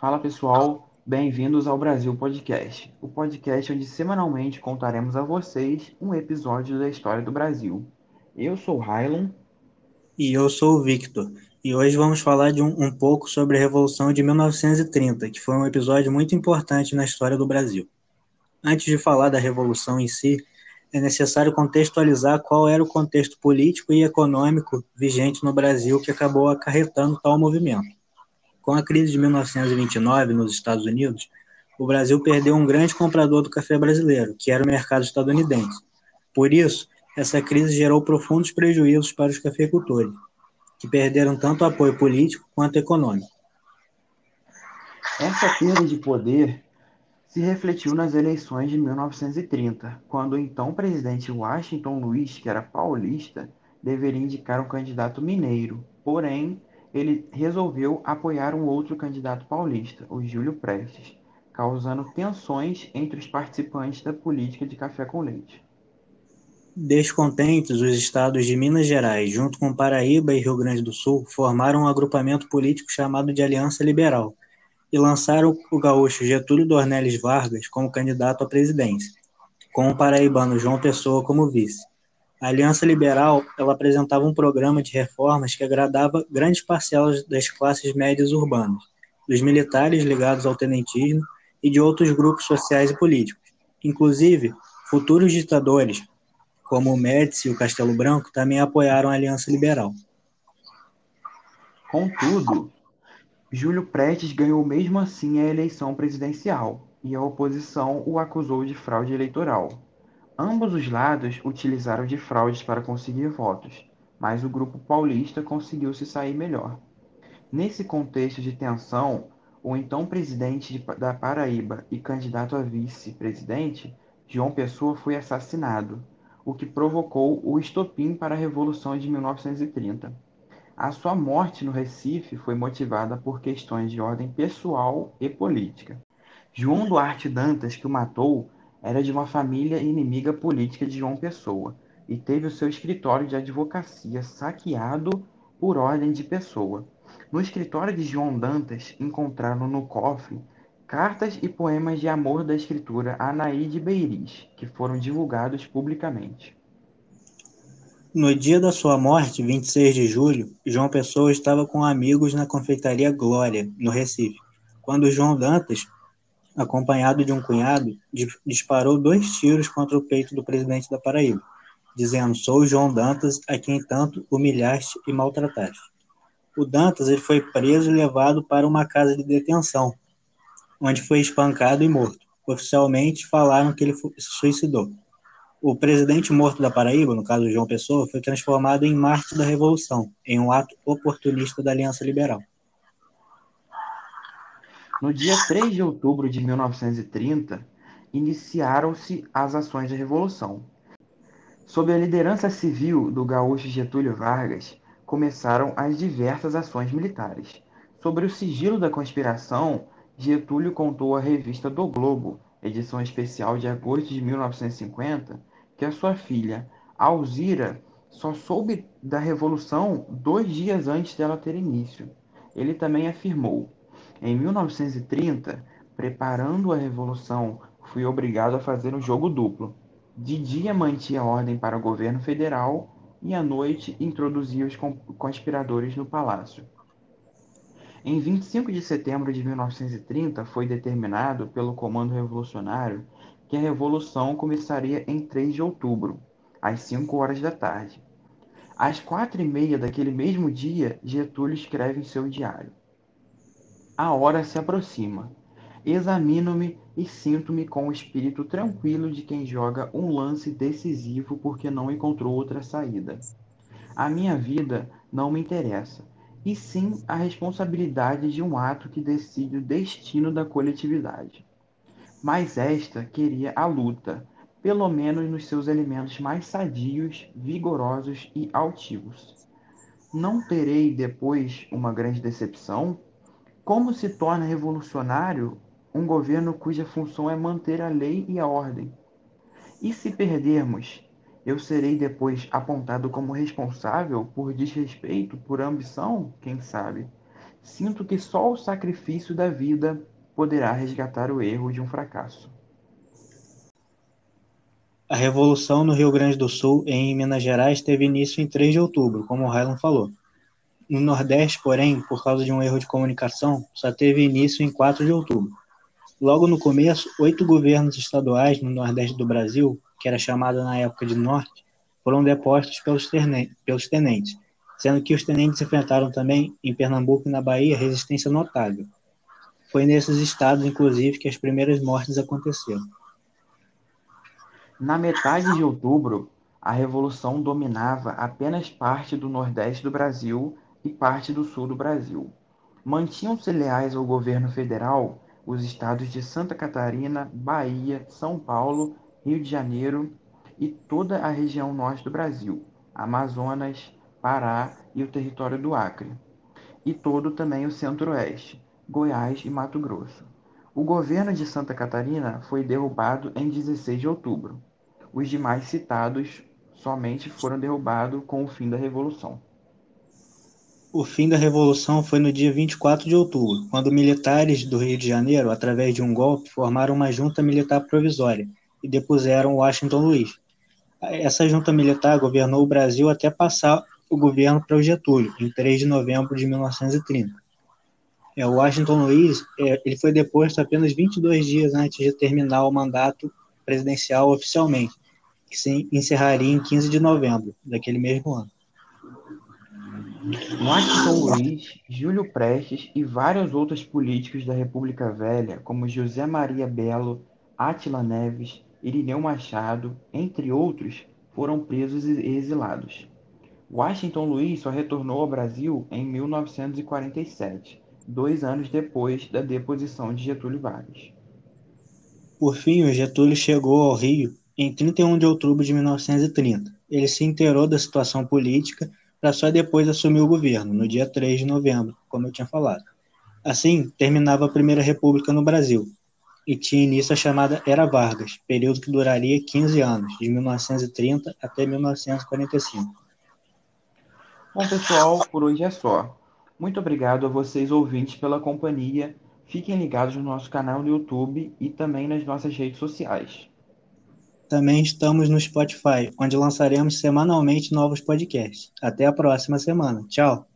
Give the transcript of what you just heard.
Fala pessoal, bem-vindos ao Brasil Podcast, o podcast onde semanalmente contaremos a vocês um episódio da história do Brasil. Eu sou Rylon. E eu sou o Victor. E hoje vamos falar de um, um pouco sobre a Revolução de 1930, que foi um episódio muito importante na história do Brasil. Antes de falar da Revolução em si, é necessário contextualizar qual era o contexto político e econômico vigente no Brasil que acabou acarretando tal movimento. Com a crise de 1929 nos Estados Unidos, o Brasil perdeu um grande comprador do café brasileiro, que era o mercado estadunidense. Por isso, essa crise gerou profundos prejuízos para os cafeicultores, que perderam tanto apoio político quanto econômico. Essa perda de poder se refletiu nas eleições de 1930, quando o então presidente Washington Luiz, que era paulista, deveria indicar um candidato mineiro, porém ele resolveu apoiar um outro candidato paulista, o Júlio Prestes, causando tensões entre os participantes da política de café com leite. Descontentes, os estados de Minas Gerais, junto com Paraíba e Rio Grande do Sul, formaram um agrupamento político chamado de Aliança Liberal e lançaram o gaúcho Getúlio Dornelles Vargas como candidato à presidência, com o paraibano João Pessoa como vice. A Aliança Liberal ela apresentava um programa de reformas que agradava grandes parcelas das classes médias urbanas, dos militares ligados ao tenentismo e de outros grupos sociais e políticos. Inclusive, futuros ditadores, como o Médici e o Castelo Branco, também apoiaram a Aliança Liberal. Contudo, Júlio Prestes ganhou mesmo assim a eleição presidencial e a oposição o acusou de fraude eleitoral. Ambos os lados utilizaram de fraudes para conseguir votos, mas o grupo paulista conseguiu se sair melhor. Nesse contexto de tensão, o então presidente da Paraíba e candidato a vice-presidente, João Pessoa, foi assassinado, o que provocou o estopim para a Revolução de 1930. A sua morte no Recife foi motivada por questões de ordem pessoal e política. João Duarte Dantas, que o matou, era de uma família inimiga política de João Pessoa e teve o seu escritório de advocacia saqueado por ordem de Pessoa. No escritório de João Dantas encontraram no cofre cartas e poemas de amor da escritura Anaíde Beiris, que foram divulgados publicamente. No dia da sua morte, 26 de julho, João Pessoa estava com amigos na confeitaria Glória, no Recife, quando João Dantas acompanhado de um cunhado, disparou dois tiros contra o peito do presidente da Paraíba, dizendo: Sou João Dantas, a quem tanto humilhaste e maltrataste. O Dantas ele foi preso e levado para uma casa de detenção, onde foi espancado e morto. Oficialmente falaram que ele se suicidou. O presidente morto da Paraíba, no caso João Pessoa, foi transformado em Marte da Revolução, em um ato oportunista da Aliança Liberal. No dia 3 de outubro de 1930, iniciaram-se as ações de revolução. Sob a liderança civil do gaúcho Getúlio Vargas, começaram as diversas ações militares. Sobre o sigilo da conspiração, Getúlio contou à revista do Globo, edição especial de agosto de 1950, que a sua filha, Alzira, só soube da revolução dois dias antes dela ter início. Ele também afirmou: em 1930, preparando a Revolução, fui obrigado a fazer um jogo duplo. De dia mantinha ordem para o governo federal e à noite introduzia os conspiradores no palácio. Em 25 de setembro de 1930, foi determinado pelo Comando Revolucionário que a Revolução começaria em 3 de outubro, às 5 horas da tarde. Às quatro e meia daquele mesmo dia, Getúlio escreve em seu diário: a hora se aproxima. Examino-me e sinto-me com o espírito tranquilo de quem joga um lance decisivo porque não encontrou outra saída. A minha vida não me interessa, e sim a responsabilidade de um ato que decide o destino da coletividade. Mas esta queria a luta, pelo menos nos seus elementos mais sadios, vigorosos e altivos. Não terei depois uma grande decepção? Como se torna revolucionário um governo cuja função é manter a lei e a ordem? E se perdermos, eu serei depois apontado como responsável por desrespeito, por ambição, quem sabe? Sinto que só o sacrifício da vida poderá resgatar o erro de um fracasso. A Revolução no Rio Grande do Sul e em Minas Gerais teve início em 3 de outubro, como o Rylan falou. No Nordeste, porém, por causa de um erro de comunicação, só teve início em 4 de outubro. Logo no começo, oito governos estaduais no Nordeste do Brasil, que era chamado na época de Norte, foram depostos pelos, pelos tenentes, sendo que os tenentes enfrentaram também, em Pernambuco e na Bahia, resistência notável. Foi nesses estados, inclusive, que as primeiras mortes aconteceram. Na metade de outubro, a revolução dominava apenas parte do nordeste do Brasil e parte do sul do Brasil. Mantinham-se leais ao governo federal os estados de Santa Catarina, Bahia, São Paulo, Rio de Janeiro e toda a região norte do Brasil, Amazonas, Pará e o território do Acre, e todo também o centro-oeste, Goiás e Mato Grosso. O governo de Santa Catarina foi derrubado em 16 de outubro. Os demais citados somente foram derrubados com o fim da Revolução. O fim da Revolução foi no dia 24 de outubro, quando militares do Rio de Janeiro, através de um golpe, formaram uma junta militar provisória e depuseram Washington Luiz. Essa junta militar governou o Brasil até passar o governo para o Getúlio, em 3 de novembro de 1930. É, o Washington Luiz é, ele foi deposto apenas 22 dias antes de terminar o mandato presidencial oficialmente, que se encerraria em 15 de novembro daquele mesmo ano. Washington Luiz, Júlio Prestes e vários outros políticos da República Velha, como José Maria Belo, Átila Neves, Irineu Machado, entre outros, foram presos e exilados. Washington Luiz só retornou ao Brasil em 1947, dois anos depois da deposição de Getúlio Vargas. Por fim, o Getúlio chegou ao Rio em 31 de outubro de 1930. Ele se inteirou da situação política para só depois assumir o governo, no dia 3 de novembro, como eu tinha falado. Assim, terminava a Primeira República no Brasil, e tinha início a chamada Era Vargas, período que duraria 15 anos, de 1930 até 1945. Bom, pessoal, por hoje é só. Muito obrigado a vocês ouvintes pela companhia Fiquem ligados no nosso canal no YouTube e também nas nossas redes sociais. Também estamos no Spotify, onde lançaremos semanalmente novos podcasts. Até a próxima semana. Tchau!